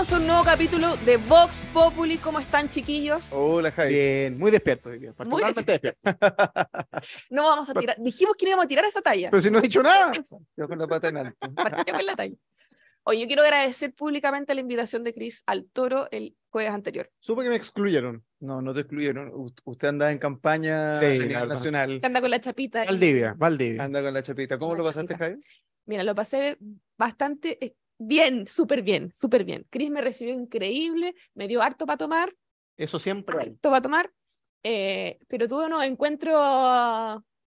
Bienvenidos a un nuevo capítulo de Vox Populi. ¿Cómo están, chiquillos? Hola, Javi. Bien, muy despierto. despierto. No vamos a tirar. Dijimos que no íbamos a tirar esa talla. Pero si no he dicho nada. Yo con la pata en alto. Partió con la talla. Oye, yo quiero agradecer públicamente la invitación de Chris al toro el jueves anterior. Supe que me excluyeron. No, no te excluyeron. U- Usted anda en campaña Sí, nacional. Anda con la chapita. Valdivia, Valdivia. Anda con la chapita. ¿Cómo La lo pasaste. Javi? Mira, lo pasé bastante eh, bien, súper bien, súper bien. Chris me recibió increíble, me dio harto para tomar, Eso siempre harto para tomar, eh, pero tuve unos encuentros,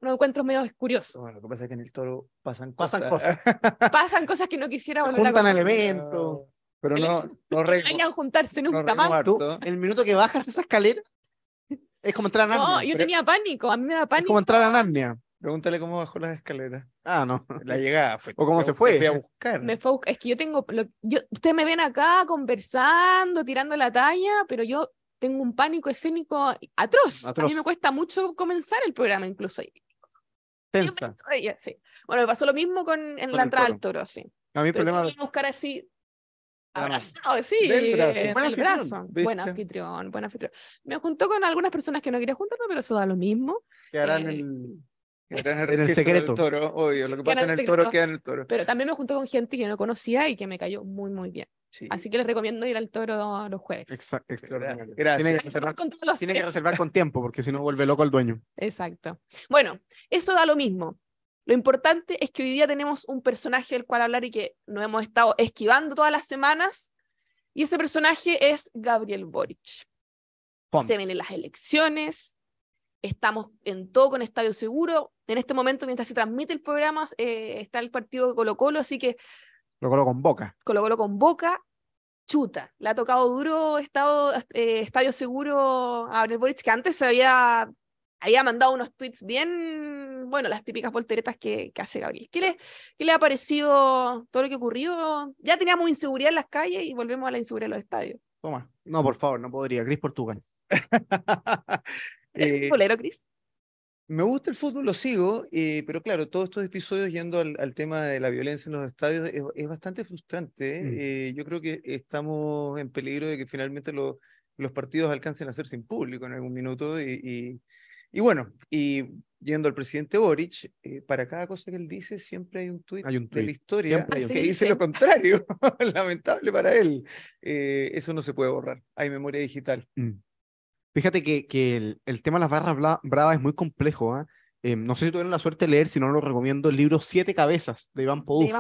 unos encuentros medio curiosos. Bueno, lo que pasa es que en el toro pasan cosas. Pasan cosas. Pasan cosas que no quisiera volver a Juntan contar. elementos. Pero El- no, no re- a juntarse no nunca más. Tú, el minuto que bajas esa escalera, es como entrar a No, Narnia. yo pero- tenía pánico, a mí me da Es pánico. como entrar a Narnia. Pregúntale cómo bajó las escaleras. Ah, no. La llegada fue. O cómo se fue. fui a buscar. Me fue a buscar- es que yo tengo, lo- yo, ustedes me ven acá conversando, tirando la talla, pero yo tengo un pánico escénico atroz. A mí me cuesta mucho comenzar el programa incluso. Yo me Tensa. reía, sí. Bueno, me pasó lo mismo con, en Con la entrada toro. al toro, sí. A mí el Pero problema. que buscar así, abrazado, sí, Del brazo. eh, Buen del anfitrión. Buen anfitrión, buen anfitrión. Me juntó con algunas personas que no quería juntarme, pero eso da lo mismo. Quedará en eh, el. En el del secreto. toro, obvio. Lo que pasa en el el toro secreto. queda en el toro. Pero también me juntó con gente que no conocía y que me cayó muy, muy bien. Sí. Así que les recomiendo ir al toro los jueves. Exa- extraordinario. Gracias. Tiene que reservar, Con todos los tiene que reservar con tiempo, porque si no vuelve loco el dueño. Exacto. Bueno, eso da lo mismo. Lo importante es que hoy día tenemos un personaje del cual hablar y que nos hemos estado esquivando todas las semanas. Y ese personaje es Gabriel Boric. Juan. Se vienen las elecciones. Estamos en todo con Estadio Seguro. En este momento, mientras se transmite el programa, eh, está el partido de Colo Colo, así que Lo colo con boca. Colo Colo con Boca, chuta. Le ha tocado duro estado, eh, Estadio Seguro a Gabriel Boric, que antes se había, había mandado unos tweets bien, bueno, las típicas volteretas que, que hace Gabriel. ¿Qué le, ¿Qué le ha parecido todo lo que ocurrió? Ya teníamos inseguridad en las calles y volvemos a la inseguridad en los estadios. Toma. No, por favor, no podría. Cris Portugal. ¿Eres Eh, futbolero, Cris? Me gusta el fútbol, lo sigo, eh, pero claro, todos estos episodios yendo al, al tema de la violencia en los estadios es, es bastante frustrante. ¿eh? Mm. Eh, yo creo que estamos en peligro de que finalmente lo- los partidos alcancen a ser sin público en algún minuto. Y, y, y bueno, y yendo al presidente Boric, eh, para cada cosa que él dice siempre hay un tuit de la historia que dice lo contrario. Lamentable para él. Eh, eso no se puede borrar. Hay memoria digital. Mm. Fíjate que, que el, el tema de las barras bla- bravas es muy complejo. ¿ah? Eh, no sé si tuvieron la suerte de leer, si no lo recomiendo, el libro Siete Cabezas de Iván Poduje,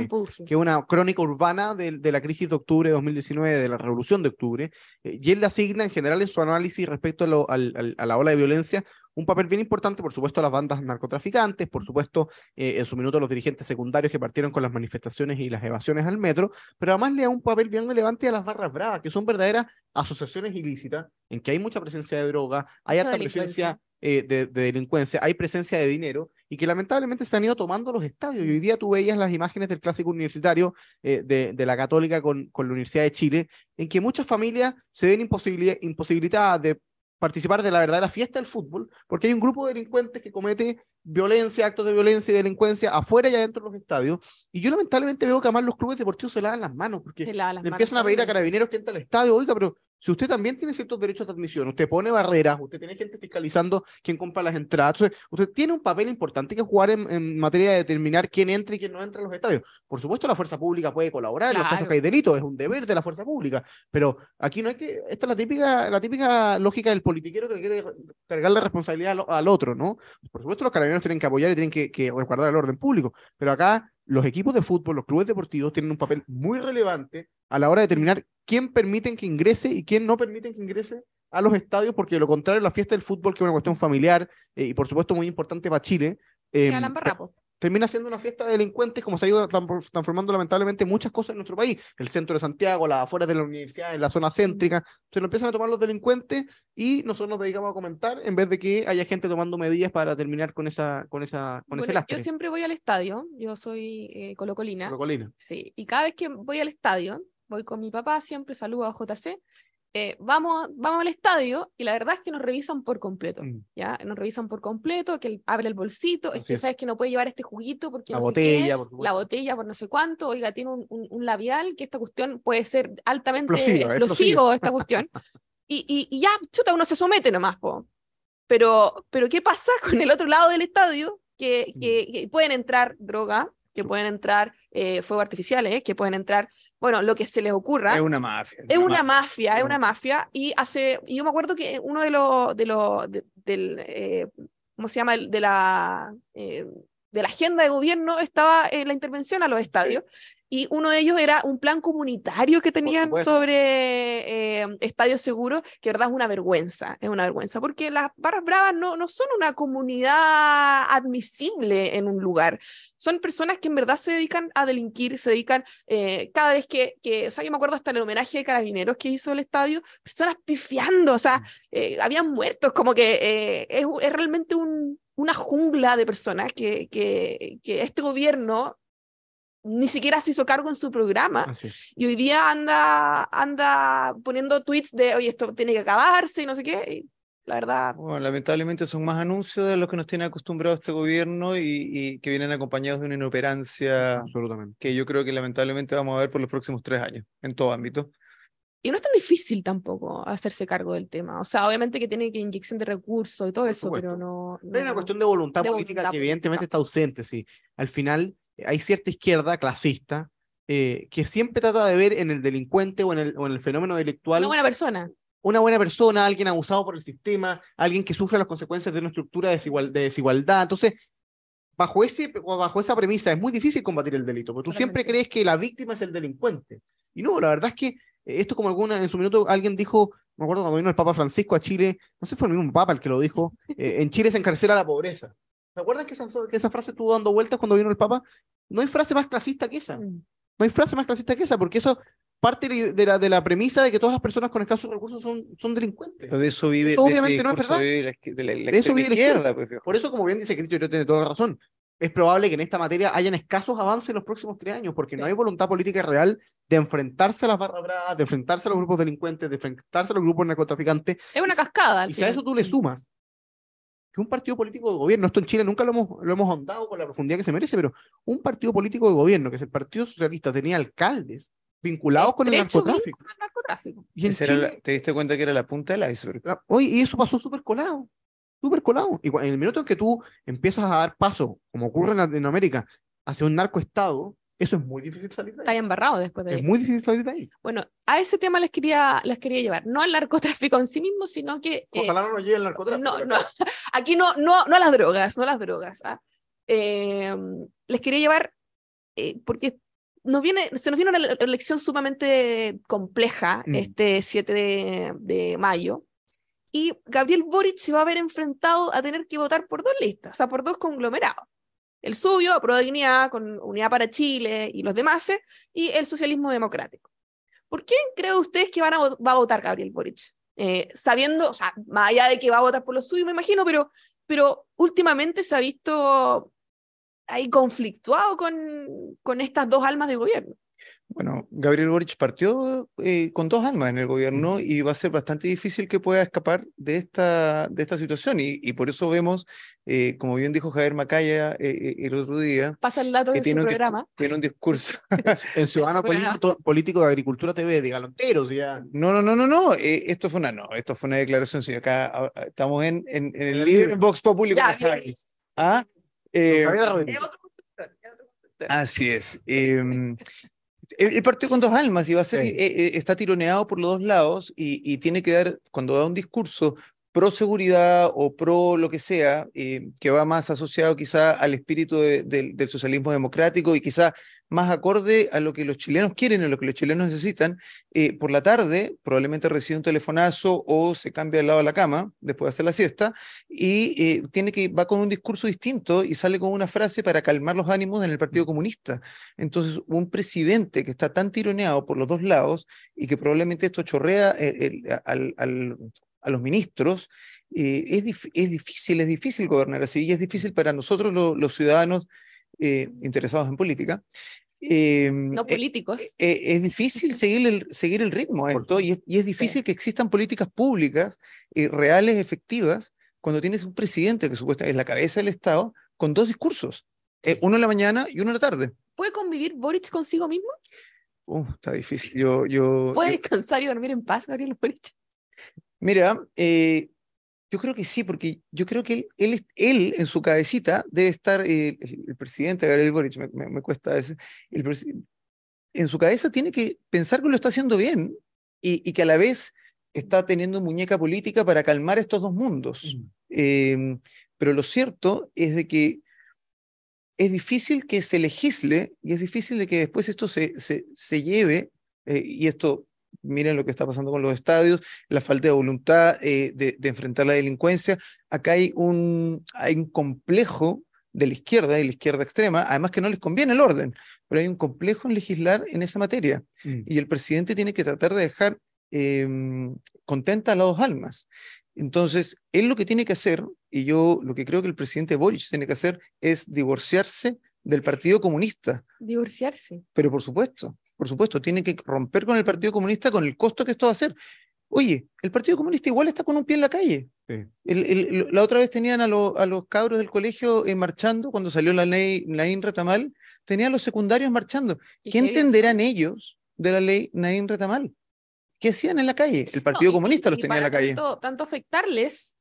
que es una crónica urbana de, de la crisis de octubre de 2019, de la revolución de octubre, eh, y él le asigna en general en su análisis respecto a, lo- al- al- a la ola de violencia un papel bien importante, por supuesto, a las bandas narcotraficantes, por supuesto, eh, en su minuto los dirigentes secundarios que partieron con las manifestaciones y las evasiones al metro, pero además le da un papel bien relevante a las barras bravas, que son verdaderas asociaciones ilícitas, en que hay mucha presencia de droga, hay alta presencia eh, de, de delincuencia, hay presencia de dinero, y que lamentablemente se han ido tomando los estadios. Y hoy día tú veías las imágenes del clásico universitario eh, de, de la Católica con, con la Universidad de Chile, en que muchas familias se ven imposibilidad- imposibilitadas de participar de la verdadera fiesta del fútbol, porque hay un grupo de delincuentes que comete violencia, actos de violencia y delincuencia afuera y adentro de los estadios. Y yo lamentablemente veo que además los clubes deportivos se lavan las manos, porque las le manos empiezan a pedir a carabineros que entre al estadio, oiga, pero si usted también tiene ciertos derechos de admisión, usted pone barreras, usted tiene gente fiscalizando quién compra las entradas, entonces usted tiene un papel importante que jugar en, en materia de determinar quién entra y quién no entra a los estadios. Por supuesto, la fuerza pública puede colaborar en los casos que hay delitos, es un deber de la fuerza pública, pero aquí no hay que, esta es la típica, la típica lógica del politiquero que quiere cargar la responsabilidad al, al otro, ¿no? Por supuesto, los carabineros tienen que apoyar y tienen que, que resguardar el orden público, pero acá los equipos de fútbol, los clubes deportivos tienen un papel muy relevante a la hora de determinar quién permiten que ingrese y quién no permiten que ingrese a los estadios, porque de lo contrario, la fiesta del fútbol, que es una cuestión familiar eh, y por supuesto muy importante para Chile, Se Barrapo. Termina siendo una fiesta de delincuentes, como se ha ido tran- transformando lamentablemente muchas cosas en nuestro país. El centro de Santiago, las afueras de la universidad, en la zona céntrica, se lo empiezan a tomar los delincuentes y nosotros nos dedicamos a comentar en vez de que haya gente tomando medidas para terminar con esa, con esa, con ese lastre. yo siempre voy al estadio, yo soy eh, colocolina. Colocolina. Sí, y cada vez que voy al estadio, voy con mi papá, siempre saludo a JC, eh, vamos, vamos al estadio y la verdad es que nos revisan por completo, Mm. ¿ya? Nos revisan por completo, que él abre el bolsito, es que es. sabes que no puede llevar este juguito porque La no sé qué, botella, por la botella por no sé cuánto, oiga, tiene un, un- un labial, que esta cuestión puede ser altamente Explosiva, explosivo, esta cuestión. Y, y, y ya, chuta, uno se somete nomás, po. Pero, pero ¿qué pasa con el otro lado del estadio? Que, que- que pueden entrar droga, que pueden entrar eh, fuegos artificiales, que pueden entrar, bueno, lo que se les ocurra. Es una mafia. Es una mafia, es Una mafia. Y hace, y yo me acuerdo que uno de los, de los, de- del, eh, ¿cómo se llama? De la, eh, de la agenda de gobierno estaba en la intervención a los estadios. Y uno de ellos era un plan comunitario que tenían sobre eh, estadios seguros, que de verdad es una vergüenza, es una vergüenza, porque las barras bravas no, no son una comunidad admisible en un lugar, son personas que en verdad se dedican a delinquir, se dedican eh, cada vez que, que, o sea, yo me acuerdo hasta el homenaje de carabineros que hizo el estadio, personas pifiando, o sea, eh, habían muertos, como que eh, es, es realmente un, una jungla de personas que, que, que este gobierno ni siquiera se hizo cargo en su programa. Así es. Y hoy día anda, anda poniendo tweets de, oye, esto tiene que acabarse y no sé qué. y la verdad, Bueno, lamentablemente son más anuncios de los que nos tiene acostumbrado este gobierno y, y que vienen acompañados de una inoperancia Absolutamente. que yo creo que lamentablemente vamos a ver por los próximos tres años, en todo ámbito. y no es tan difícil tampoco hacerse cargo del tema. O sea, obviamente que tiene que inyección de recursos y todo eso, pero no. Pero hay una no- cuestión de voluntad de política voluntad que evidentemente política. está ausente, sí. Al final hay cierta izquierda clasista eh, que siempre trata de ver en el delincuente o en el, o en el fenómeno delictual Una buena persona. una buena persona, alguien abusado por el sistema, alguien que sufre las consecuencias de una estructura de, desigual- de desigualdad. Entonces, bajo, ese, bajo esa premisa es muy difícil combatir el delito, porque tú siempre crees que la víctima es el delincuente. Y no, la verdad es que eh, esto como alguna, en su minuto alguien dijo, me acuerdo cuando vino el Papa Francisco a Chile, no sé si fue el mismo Papa el que lo dijo, eh, en Chile se encarcela la pobreza. ¿Se acuerdan que esa, que esa frase estuvo dando vueltas cuando vino el Papa? No hay frase más clasista que esa. Mm. No hay frase más clasista que esa, porque eso parte de la, de la premisa de que todas las personas con escasos recursos son, son delincuentes. Pero de eso vive, Eso de ese obviamente no es discurso verdad. vive la, izquier- de la, la De eso extrema vive la izquierda. izquierda. pues. Por eso, como bien dice Cristo, yo tiene toda la razón. Es probable que en esta materia hayan escasos avances en los próximos tres años, porque no hay voluntad política real de enfrentarse a las barras bravas, de enfrentarse a los grupos delincuentes, de enfrentarse a los grupos narcotraficantes. Es una cascada. Y si a eso tú le Mm. sumas que un partido político de gobierno, esto en Chile nunca lo hemos, lo hemos ahondado con la profundidad que se merece, pero un partido político de gobierno, que es el Partido Socialista, tenía alcaldes vinculados con el narcotráfico. Y en la- Chile- te diste cuenta que era la punta del iceberg. Ah, Oye, y eso pasó súper colado, súper colado. Y en el minuto en que tú empiezas a dar paso, como ocurre en Latinoamérica, hacia un narcoestado, eso es muy difícil salir de Está ahí ahí. embarrado después de Es muy difícil salir de ahí. Bueno, a ese tema les quería, les quería llevar. No al narcotráfico en sí mismo, sino que. eh, Ojalá no nos llegue el narcotráfico. no, no, aquí no, no, no a las drogas, no a las drogas. ¿ah? Eh, les quería llevar, eh, porque nos viene, se nos viene una ele- elección sumamente compleja Mm. este 7 de, de mayo. Y Gabriel Boric se va a ver enfrentado a tener que votar por dos listas, o sea, por dos conglomerados. El suyo, de Dignidad, con Unidad para Chile y los demás, eh, y el socialismo democrático. ¿Por quién cree ustedes que va a votar Gabriel Boric? Eh, sabiendo, o sea, más allá de que va a votar por lo suyo, me imagino, pero, pero últimamente se ha visto ahí conflictuado con, con estas dos almas de gobierno. Bueno, Gabriel Boric partió eh, con dos almas en el gobierno y va a ser bastante difícil que pueda escapar de esta, de esta situación. Y, y por eso vemos, eh, como bien dijo Javier Macaya eh, eh, el otro día, Pasa el dato que su un, dis- programa. tiene un discurso. En Ciudadano Eso era- Político, Político de Agricultura TV, de Galonteros, ya. No, no, no, no, no. eh, esto fue una, no, esto fue una declaración. Sí, acá estamos en, en, en el líder en Vox Populi. con Ya, bien. Ah, eh. Así es. em, el, el partido con dos almas y va a ser, Sí. eh, eh, está tironeado por los dos lados y, y tiene que dar, cuando da un discurso pro seguridad o pro lo que sea, eh, que va más asociado quizá al espíritu de- del- del socialismo democrático y quizá más acorde a lo que los chilenos quieren, a lo que los chilenos necesitan, eh, por la tarde probablemente recibe un telefonazo o se cambia al lado de la cama después de hacer la siesta y eh, tiene que va con un discurso distinto y sale con una frase para calmar los ánimos en el Partido Comunista. Entonces, un presidente que está tan tironeado por los dos lados y que probablemente esto chorrea el- al- a los ministros, eh, es, es difícil, es difícil gobernar así y es difícil para nosotros lo- los ciudadanos eh, interesados en política. eh, no eh, políticos. eh, es difícil seguir el, seguir el ritmo a esto y es, y es difícil que existan políticas públicas eh, reales, efectivas, cuando tienes un presidente que supuestamente es la cabeza del Estado con dos discursos, eh, uno en la mañana y uno en la tarde. ¿Puede convivir Boric consigo mismo? Uh, está difícil. Yo, yo, ¿Puede yo- descansar y dormir en paz, Gabriel Boric? mira, eh, yo creo que sí, porque yo creo que él, él, él en su cabecita debe estar, eh, el, el presidente Gabriel Boric, me, me- me cuesta ese, el en su cabeza tiene que pensar que lo está haciendo bien y, y que a la vez está teniendo muñeca política para calmar estos dos mundos. Eh, pero lo cierto es de que es difícil que se legisle y es difícil de que después esto se, se, se lleve, eh, y esto, miren lo que está pasando con los estadios, la falta de voluntad eh, de, de enfrentar la delincuencia. Acá hay un, hay un complejo de la izquierda y la izquierda extrema, además que no les conviene el orden, pero hay un complejo en legislar en esa materia Mm. y el presidente tiene que tratar de dejar eh, contenta a las dos almas. Entonces, él lo que tiene que hacer, y yo lo que creo que el presidente Boric tiene que hacer, es divorciarse del Partido Comunista. Divorciarse. Pero por supuesto, por supuesto, tiene que romper con el Partido Comunista con el costo que esto va a hacer. Oye, el Partido Comunista igual está con un pie en la calle. Sí. El- el- la otra vez tenían a, lo- a los cabros del colegio eh, marchando cuando salió la ley Naín Retamal, tenían a los secundarios marchando. ¿Qué entenderán ellos de la ley Naín Retamal? ¿Qué hacían en la calle? El Partido No, y- Comunista y- los y tenía en la calle. Tanto, tanto afectarles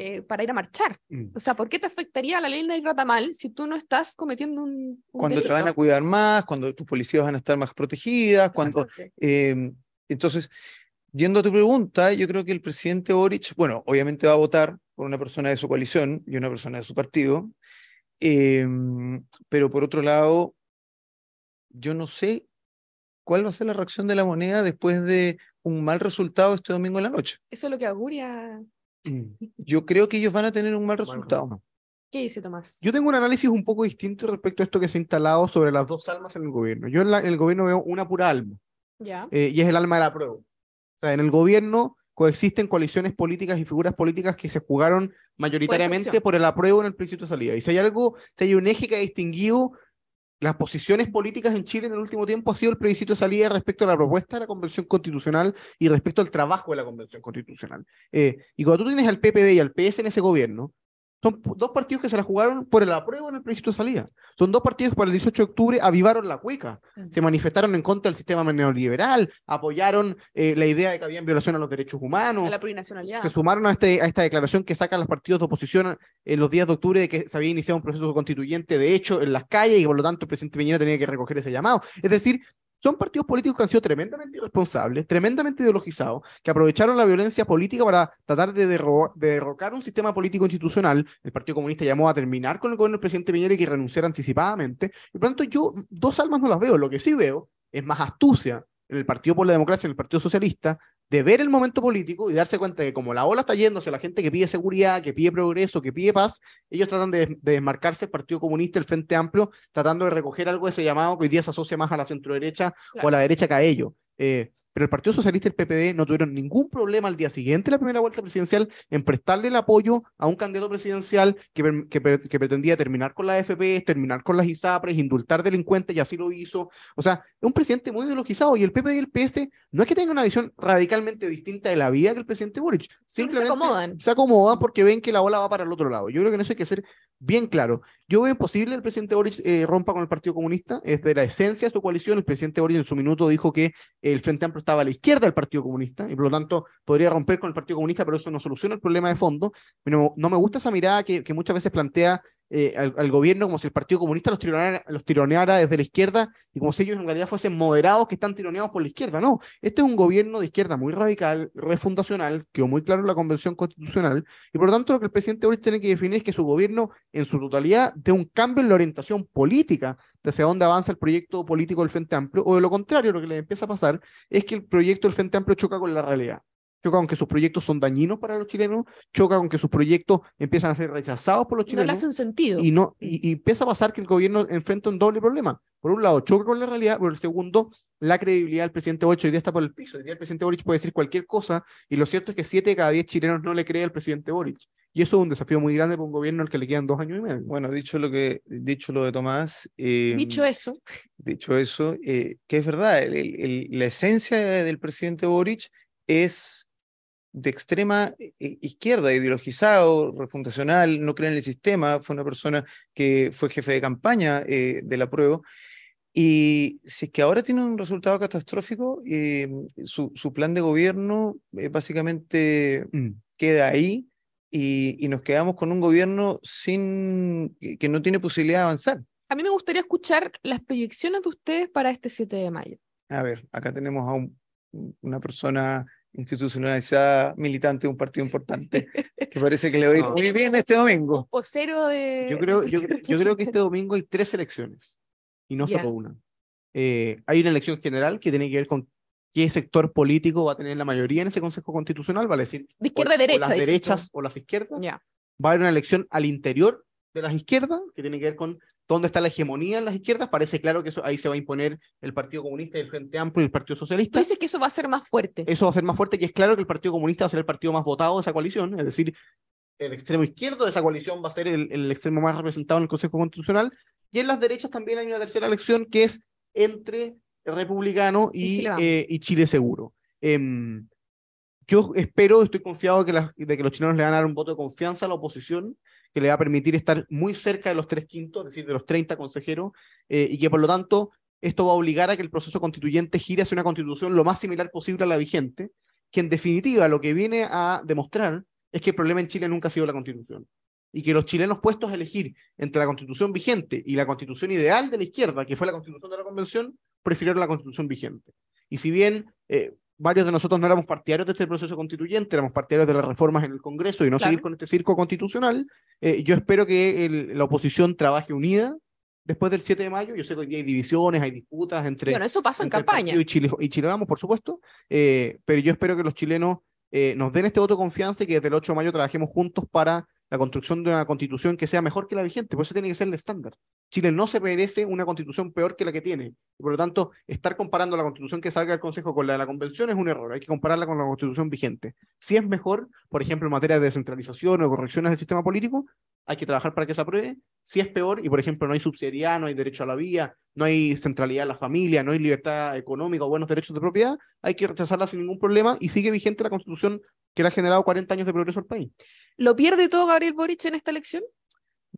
eh, para ir a marchar. Mm. O sea, ¿por qué te afectaría la ley de Ratamal si tú no estás cometiendo un, un Cuando te van a cuidar más, cuando tus policías van a estar más protegidas, cuando... Eh, entonces, yendo a tu pregunta, yo creo que el presidente Boric, bueno, obviamente va a votar por una persona de su coalición y una persona de su partido, eh, pero por otro lado, yo no sé cuál va a ser la reacción de la moneda después de un mal resultado este domingo en la noche. Eso es lo que auguria. Mm. Yo creo que ellos van a tener un mal resultado. ¿Qué dice Tomás? Yo tengo un análisis un poco distinto respecto a esto que se ha instalado sobre las dos almas en el gobierno. Yo en, la- en el gobierno veo una pura alma, Ya. eh, y es el alma de la prueba. O sea, en el gobierno coexisten coaliciones políticas y figuras políticas que se jugaron mayoritariamente opción. por el apruebo en el principio de salida. Y si hay algo, si hay un eje que ha distinguido las posiciones políticas en Chile en el último tiempo ha sido el plebiscito de salida respecto a la propuesta de la Convención Constitucional y respecto al trabajo de la Convención Constitucional. Eh, y cuando tú tienes al PPD y al PS en ese gobierno, son dos partidos que se la jugaron por el apruebo en el plebiscito de salida. Son dos partidos que para el 18 de octubre avivaron la cueca, se manifestaron en contra del sistema neoliberal, apoyaron eh, la idea de que había violación a los derechos humanos, A la plurinacionalidad. se sumaron a, este, a esta declaración que sacan los partidos de oposición en los días de octubre de que se había iniciado un proceso constituyente de hecho en las calles y por lo tanto el presidente Piñera tenía que recoger ese llamado. Es decir, son partidos políticos que han sido tremendamente irresponsables, tremendamente ideologizados, que aprovecharon la violencia política para tratar de, derro- de derrocar un sistema político institucional. El Partido Comunista llamó a terminar con el gobierno del presidente Piñera y que renunciara anticipadamente. Y por lo tanto, yo dos almas no las veo. Lo que sí veo es más astucia en el Partido por la Democracia, en el Partido Socialista, de ver el momento político y darse cuenta de que como la ola está yéndose, la gente que pide seguridad, que pide progreso, que pide paz, ellos tratan de, de desmarcarse el Partido Comunista, el Frente Amplio, tratando de recoger algo de ese llamado que hoy día se asocia más a la centro-derecha o Claro. a la derecha que a ellos. Eh, pero el Partido Socialista y el PPD no tuvieron ningún problema al día siguiente de la primera vuelta presidencial en prestarle el apoyo a un candidato presidencial que, que, que pretendía terminar con la AFP, terminar con las ISAPRES, indultar delincuentes y así lo hizo. O sea, es un presidente muy ideologizado y el PPD y el PS no es que tengan una visión radicalmente distinta de la vida que el presidente Boric. Que se Simplemente acomodan. se acomodan porque ven que la ola va para el otro lado. Yo creo que en eso hay que ser bien claro. Yo veo imposible el presidente Boric eh, rompa con el Partido Comunista, es de la esencia de su coalición. El presidente Boric en su minuto dijo que el Frente Amplio estaba a la izquierda del Partido Comunista y por lo tanto podría romper con el Partido Comunista, pero eso no soluciona el problema de fondo. No, no me gusta esa mirada que, que muchas veces plantea eh, al, gobierno como si el Partido Comunista los tironeara, los tironeara desde la izquierda y como si ellos en realidad fuesen moderados que están tironeados por la izquierda. No, este es un gobierno de izquierda muy radical, refundacional, quedó muy claro en la Convención Constitucional y por lo tanto lo que el presidente Boric tiene que definir es que su gobierno en su totalidad dé un cambio en la orientación política de hacia dónde avanza el proyecto político del Frente Amplio, o de lo contrario, lo que le empieza a pasar es que el proyecto del Frente Amplio choca con la realidad. Choca con que sus proyectos son dañinos para los chilenos, choca con que sus proyectos empiezan a ser rechazados por los No le chilenos. hacen sentido. Y, no, y, y empieza a pasar que el gobierno enfrenta un doble problema. Por un lado, choca con la realidad, por el segundo, la credibilidad del presidente Boric hoy día está por el piso. Hoy día el presidente Boric puede decir cualquier cosa, y lo cierto es que siete de cada diez chilenos no le creen al presidente Boric. Y eso es un desafío muy grande para un gobierno al que le quedan dos años y medio. Bueno, dicho lo, que, dicho lo de Tomás. eh, Dicho eso, dicho eso, eh, que es verdad, el- el- el- la esencia del presidente Boric es de extrema eh, izquierda, ideologizado, refundacional, no cree en el sistema, fue una persona que fue jefe de campaña eh, del apruebo. Y si es que ahora tiene un resultado catastrófico, eh, su, su plan de gobierno eh, básicamente Mm. queda ahí y, y nos quedamos con un gobierno sin, que que no tiene posibilidad de avanzar. a mí me gustaría escuchar las proyecciones de ustedes para este 7 de mayo. A ver, acá tenemos a un- una persona institucionalizada, militante de un partido importante, que parece que le va a ir muy bien este domingo. O cero de... Yo creo, yo, yo creo que este domingo hay tres elecciones y no Ya. solo una. Eh, hay una elección general que tiene que ver con qué sector político va a tener la mayoría en ese Consejo Constitucional, vale decir, De o- izquierda a o derecha. las dices tú. derechas o las izquierdas. Ya. Va a haber una elección al interior de las izquierdas, que tiene que ver con dónde está la hegemonía en las izquierdas. Parece claro que eso, ahí se va a imponer el Partido Comunista, y el Frente Amplio y el Partido Socialista. dices que eso va a ser más fuerte. Eso va a ser más fuerte, y es claro que el Partido Comunista va a ser el partido más votado de esa coalición, es decir, el extremo izquierdo de esa coalición va a ser el, el extremo más representado en el Consejo Constitucional, y en las derechas también hay una tercera elección que es entre el republicano Y y, Chile Vamos. eh, y Chile Seguro. Em, yo espero, estoy confiado que, las- de que los chilenos le van a dar un voto de confianza a la oposición, que le va a permitir estar muy cerca de los tres quintos, es decir, de los 30 consejeros, eh, y que por lo tanto esto va a obligar a que el proceso constituyente gire hacia una constitución lo más similar posible a la vigente, que en definitiva lo que viene a demostrar es que el problema en Chile nunca ha sido la constitución. Y que los chilenos puestos a elegir entre la constitución vigente y la constitución ideal de la izquierda, que fue la constitución de la convención, prefirieron la constitución vigente. Y si bien eh, varios de nosotros no éramos partidarios de este proceso constituyente, éramos partidarios de las reformas en el Congreso y no Claro. seguir con este circo constitucional, eh, yo espero que el- la oposición trabaje unida después del 7 de mayo. Yo sé que hoy día hay divisiones, hay disputas entre, Bueno, eso pasa en campaña. Y Chile, y Chile Vamos, por supuesto, eh, pero yo espero que los chilenos eh, nos den este voto de confianza y que desde el 8 de mayo trabajemos juntos para la construcción de una constitución que sea mejor que la vigente, por eso tiene que ser el estándar. Chile no se merece una constitución peor que la que tiene, y por lo tanto, estar comparando la constitución que salga del Consejo con la de la convención es un error, hay que compararla con la constitución vigente. Si es mejor, por ejemplo, en materia de descentralización o correcciones del sistema político, hay que trabajar para que se apruebe. Si es peor, y por ejemplo no hay subsidiariedad, no hay derecho a la vía, no hay centralidad en la familia, no hay libertad económica o buenos derechos de propiedad, hay que rechazarla sin ningún problema y sigue vigente la constitución que le ha generado 40 años de progreso al país. ¿Lo pierde todo Gabriel Boric en esta elección?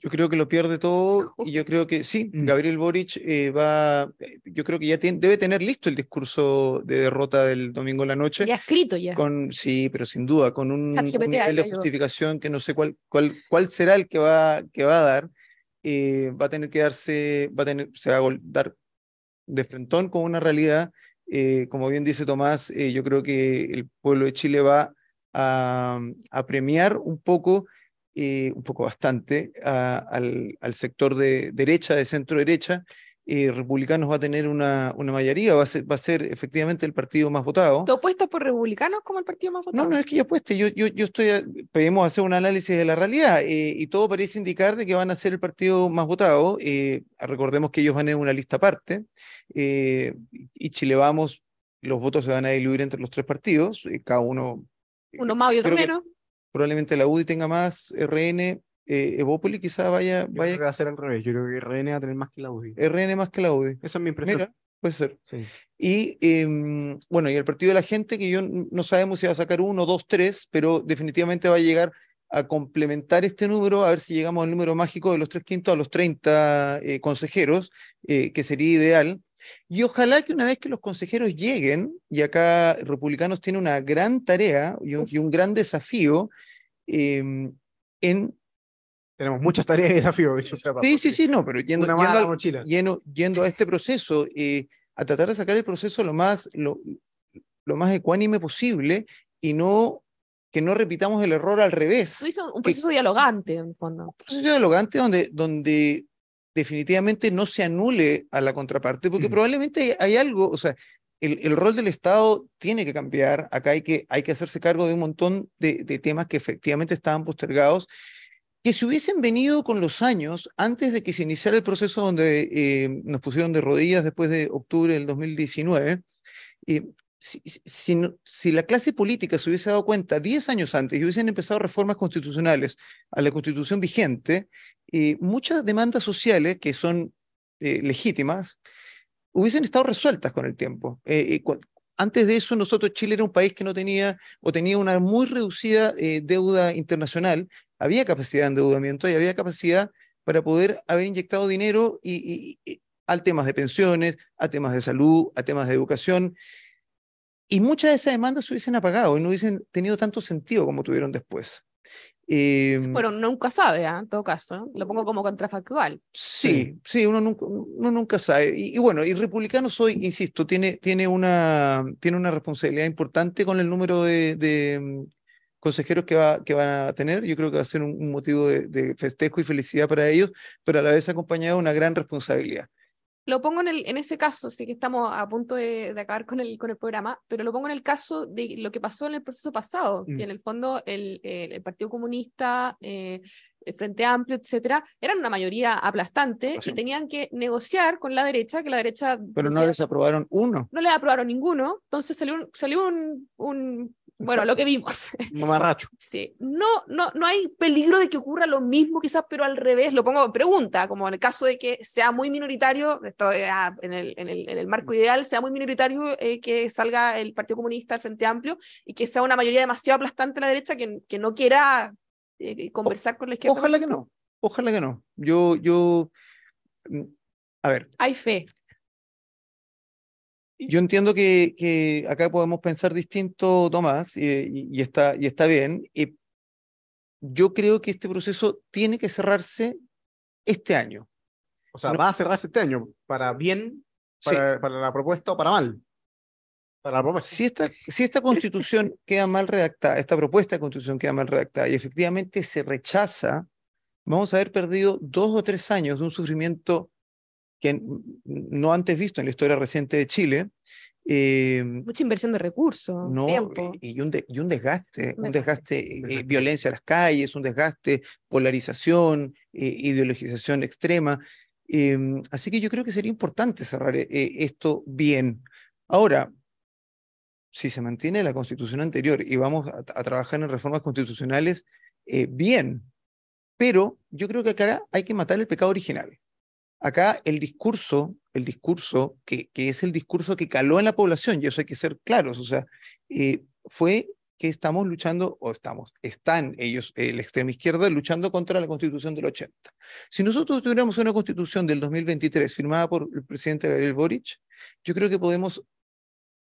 Yo creo que lo pierde todo y yo creo que sí, Mm. Gabriel Boric eh, va, eh, yo creo que ya tiene- debe tener listo el discurso de derrota del domingo en la noche. Ya escrito ya. Con, sí, pero sin duda, con un, un nivel ahí de justificación que no sé cuál, cuál, cuál será el que va, que va a dar. eh, va a tener que darse, va a tener, se va a dar de frentón con una realidad. eh, como bien dice Tomás, eh, yo creo que el pueblo de Chile va a, a premiar un poco, eh, un poco bastante, a- al, al sector de derecha, de centro derecha. Eh, Republicanos va a tener una, una mayoría, va a, ser, va a ser efectivamente el partido más votado. ¿Tú apuestas por republicanos como el partido más votado? No, no es que yo apueste, yo, yo, yo estoy, a- pedimos hacer un análisis de la realidad eh, y todo parece indicar de que van a ser el partido más votado. recordemos que ellos van en una lista aparte y Chile Vamos, los votos se van a diluir entre los tres partidos, cada uno, Uno más y otro menos. Probablemente la UDI tenga más, RN, eh, Evópoli quizá vaya, Yo creo vaya que va a ser al revés, yo creo que RN va a tener más que la UDI. RN más que la UDI. Esa es mi impresión. Mira, puede ser. Sí. Y em, bueno, y el partido de la gente, que yo no sabemos si va a sacar uno, dos, tres, pero definitivamente va a llegar a complementar este número, a ver si llegamos al número mágico de los tres quintos a los 30 eh, consejeros, eh, que sería ideal. Y ojalá que una vez que los consejeros lleguen, y acá Republicanos tiene una gran tarea y un, y un gran desafío em, en... Tenemos muchas tareas y desafíos, de hecho. sea, Sí, sí, sí, no, pero yendo, yendo al- yendo, yendo a este proceso, eh, a tratar de sacar el proceso lo más, lo, lo más ecuánime posible y no que no repitamos el error al revés. Tú dices un que- proceso dialogante en el fondo. Un proceso dialogante donde, donde definitivamente no se anule a la contraparte, porque probablemente hay algo, o sea, el, el rol del Estado tiene que cambiar, acá hay que, hay que hacerse cargo de un montón de, de temas que efectivamente estaban postergados, que si hubiesen venido con los años, antes de que se iniciara el proceso donde eh, nos pusieron de rodillas después de octubre del 2019, eh, si, si, si, la clase política se hubiese dado cuenta 10 años antes y hubiesen empezado reformas constitucionales a la constitución vigente, eh, muchas demandas sociales que son eh, legítimas hubiesen estado resueltas con el tiempo. Eh, antes de eso, nosotros, Chile era un país que no tenía o tenía una muy reducida deuda internacional, había capacidad de endeudamiento y había capacidad para poder haber inyectado dinero y, y, a temas de pensiones, a temas de salud, a temas de educación. Y muchas de esas demandas se hubiesen apagado y no hubiesen tenido tanto sentido como tuvieron después. Eh, bueno, nunca sabe, ¿eh? en todo caso. Lo pongo como contrafactual. Sí, sí, uno, nunca, uno nunca sabe. Y, bueno, y Republicanos hoy, insisto, tiene, tiene, una, tiene una responsabilidad importante con el número de, de mm, consejeros que, va, que van a tener. Yo creo que va a ser un, un motivo de, de, festejo y felicidad para ellos, pero a la vez acompañado de una gran responsabilidad lo pongo en, el, en ese caso, sí que estamos a punto de, acabar con el, con el programa, pero lo pongo en el caso de lo que pasó en el proceso pasado, que mm. en el fondo el, el, Partido Comunista, eh, el Frente Amplio, etcétera, eran una mayoría aplastante y tenían que negociar con la derecha, que la derecha... Pero no les aprobaron uno. No les aprobaron ninguno, entonces salió un, salió un, un bueno, lo que vimos. Mamarracho. Sí. No, no, no hay peligro de que ocurra lo mismo, quizás, pero al revés. Lo pongo en pregunta, como en el caso de que sea muy minoritario, esto, ah, en, el, en, el, en, el, marco ideal, sea muy minoritario eh, que salga el Partido Comunista, el Frente Amplio, y que sea una mayoría demasiado aplastante a la derecha que, que no quiera eh, conversar con la izquierda. Ojalá que no. Ojalá que no. Yo, yo. Mm, a ver. Hay fe yo entiendo que, que, acá podemos pensar distinto, Tomás, y, y, está, y está bien. Y yo creo que este proceso tiene que cerrarse este año. O sea, va a cerrarse este año, para bien, para, para la propuesta o para mal. Para la Si esta, si esta constitución queda mal redactada, esta propuesta de constitución queda mal redactada y efectivamente se rechaza, vamos a haber perdido dos o tres años de un sufrimiento que no antes visto en la historia reciente de Chile. Eh, Mucha inversión de recursos. No, Y, un y un desgaste, un desgaste, eh, violencia a las calles, un desgaste, polarización, eh, ideologización extrema. Em, así que yo creo que sería importante cerrar esto bien. Ahora, si se mantiene la constitución anterior y vamos a, a trabajar en reformas constitucionales, bien, pero yo creo que acá hay que matar el pecado original. Acá el discurso, el discurso que, que, es el discurso que caló en la población, y eso hay que ser claros, o sea, eh, fue que estamos luchando, o estamos, están ellos, eh, la extrema izquierda, luchando contra la constitución del 80. Si nosotros tuviéramos una constitución del 2023 firmada por el presidente Gabriel Boric, yo creo que podemos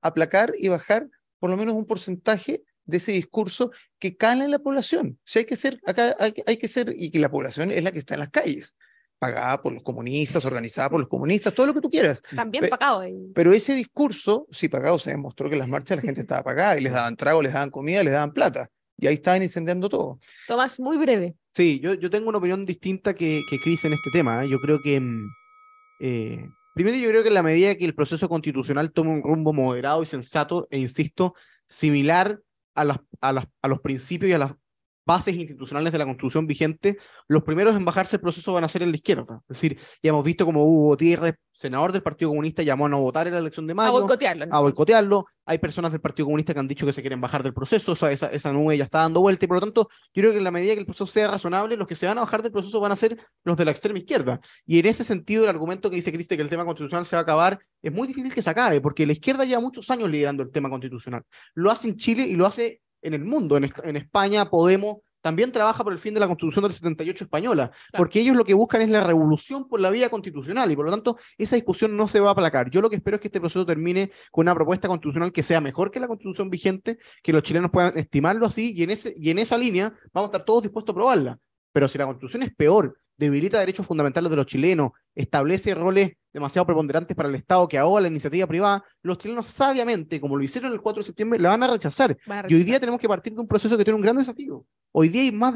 aplacar y bajar por lo menos un porcentaje de ese discurso que cala en la población. Si hay que ser, acá hay, hay que ser, y que la población es la que está en las calles pagada por los comunistas, organizada por los comunistas, todo lo que tú quieras. También pagado. Pero ese discurso, sí, pagado, se demostró que en las marchas la gente estaba pagada y les daban trago, les daban comida, les daban plata. Y ahí estaban incendiando todo. Tomás, muy breve. Sí, yo, yo tengo una opinión distinta que, que Cris en este tema. ¿eh? Yo creo que... Mm, eh, primero, yo creo que en la medida que el proceso constitucional tome un rumbo moderado y sensato, e insisto, similar a, las, a, las, a los principios y a las bases institucionales de la constitución vigente, los primeros en bajarse el proceso van a ser en la izquierda. Es decir, ya hemos visto como Hugo Gutiérrez, senador del Partido Comunista, llamó a no votar en la elección de mayo. A boicotearlo. A boicotearlo. Hay personas del Partido Comunista que han dicho que se quieren bajar del proceso, o sea, esa, esa nube ya está dando vuelta, y por lo tanto, yo creo que en la medida que el proceso sea razonable, los que se van a bajar del proceso van a ser los de la extrema izquierda. Y en ese sentido, el argumento que dice Cristi que el tema constitucional se va a acabar, es muy difícil que se acabe, porque la izquierda lleva muchos años liderando el tema constitucional. Lo hace en Chile y lo hace en el mundo. En, en España, Podemos también trabaja por el fin de la Constitución del 78 española, porque ellos lo que buscan es la revolución por la vía constitucional y por lo tanto esa discusión no se va a aplacar. Yo lo que espero es que este proceso termine con una propuesta constitucional que sea mejor que la Constitución vigente, que los chilenos puedan estimarlo así y en, ese, y en esa línea vamos a estar todos dispuestos a aprobarla. Pero si la Constitución es peor, debilita derechos fundamentales de los chilenos, establece roles demasiado preponderantes para el Estado que ahoga la iniciativa privada, los chilenos sabiamente, como lo hicieron el 4 de septiembre, la van a rechazar. Y hoy día tenemos que partir de un proceso que tiene un gran desafío. Hoy día hay más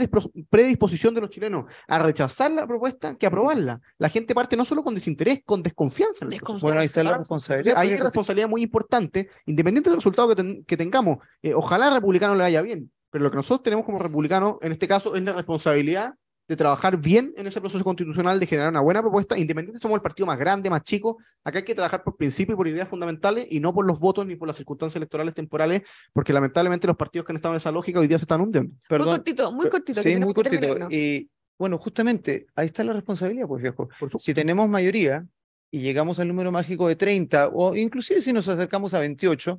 predisposición de los chilenos a rechazar la propuesta que a aprobarla. La gente parte no solo con desinterés, con desconfianza. Bueno, ahí está la responsabilidad. Hay una responsabilidad muy importante, independiente del resultado que, tengamos. Eh, ojalá al republicano le vaya bien, pero lo que nosotros tenemos como republicanos, en este caso, es la responsabilidad de trabajar bien en ese proceso constitucional, de generar una buena propuesta, independientemente somos el partido más grande, más chico, acá hay que trabajar por principios y por ideas fundamentales y no por los votos ni por las circunstancias electorales temporales, porque lamentablemente los partidos que han estado en esa lógica hoy día se están hundiendo. muy cortito, muy cortito. Sí, muy terminar, cortito. ¿no? Y bueno, justamente ahí está la responsabilidad, pues viejo. Por su- Si tenemos mayoría y llegamos al número mágico de 30, o inclusive si nos acercamos a 28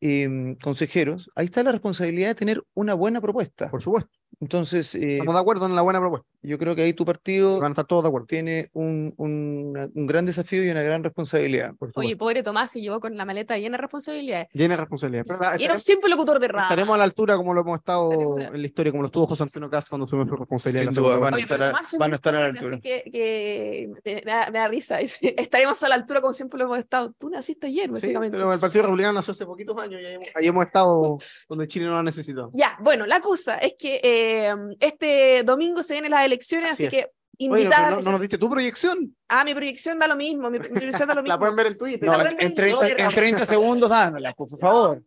em, consejeros, ahí está la responsabilidad de tener una buena propuesta. Por supuesto. Entonces, eh, Estamos de acuerdo en la buena propuesta. Yo creo que ahí tu partido Van a estar todos de acuerdo. tiene un, un- un gran desafío y una gran responsabilidad. Por Oye, pobre Tomás se llevó con la maleta llena de responsabilidades. Llena de responsabilidad. Pero la- Y era un estaremos, simple locutor de radio. estaremos a la altura como lo hemos estado Estaremos en la historia, como lo estuvo José Antonio Caz cuando asumió su responsabilidad. la duda, van Oye, estar a- van a estar a la altura. Así que, que me, me da, me da risa. Estaremos a la altura como siempre lo hemos estado. Tú naciste ayer, Sí, básicamente. pero el Partido Republicano nació hace poquitos años y ahí hemos, ahí hemos estado donde Chile no lo ha necesitado. Ya, bueno, la cosa es que eh, este domingo se vienen las elecciones, Así así, es. que Oye, invitar pero no, no nos diste tu proyección. a mi proyección da lo mismo, mi, mi proyección da lo mismo. La pueden ver en Twitter. No, en, realmente en 30, no, en pero- 30 segundos dámela, por favor.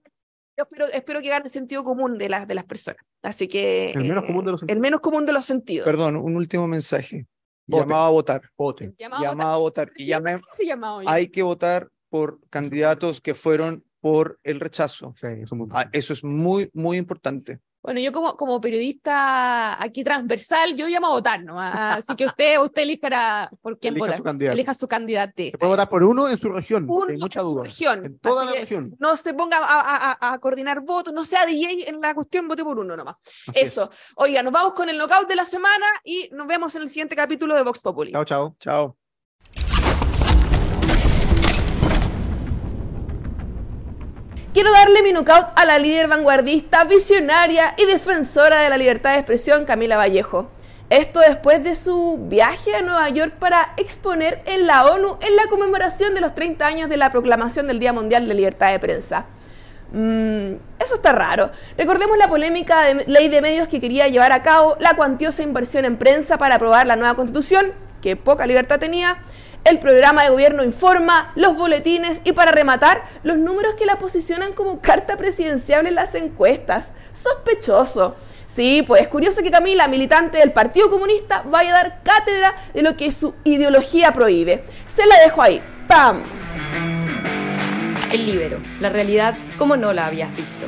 Yo espero, espero que gane el sentido común de las, de las personas. Así que. El menos eh, común de los El sentidos. menos común de los sentidos. Perdón, un último mensaje. Voten. Llamado a votar. Voten. Llamado a Llamado a votar. votar. Y llame- ¿Cómo se llama hoy? hay que votar por candidatos que fueron por el rechazo. Sí, eso es muy Ah, Eso es muy, muy importante. Bueno, yo como, como periodista aquí transversal, yo llamo a votar, ¿no? Así que usted, usted elijará por quién Elija votar. su candidato. Elija su candidato. Se puede votar por uno en su región. Uno mucha en su duda. región. En toda Así la región. No se ponga a, a- coordinar votos, no sea DJ en la cuestión, vote por uno nomás. Así es. Eso. Oiga, nos vamos con el knockout de la semana y nos vemos en el siguiente capítulo de Vox Populi. Chao, chao. Chao. Quiero darle mi knockout a la líder vanguardista, visionaria y defensora de la libertad de expresión, Camila Vallejo. Esto después de su viaje a Nueva York para exponer en la ONU en la conmemoración de los 30 años de la proclamación del Día Mundial de Libertad de Prensa. Mm, eso está raro. Recordemos la polémica de ley de medios que quería llevar a cabo, la cuantiosa inversión en prensa para aprobar la nueva constitución, que poca libertad tenía, el programa de gobierno informa, los boletines y para rematar, los números que la posicionan como carta presidencial en las encuestas. Sospechoso. Sí, pues es curioso que Camila, militante del Partido Comunista, vaya a dar cátedra de lo que su ideología prohíbe. Se la dejo ahí. ¡Pam! El libero, la realidad como no la habías visto.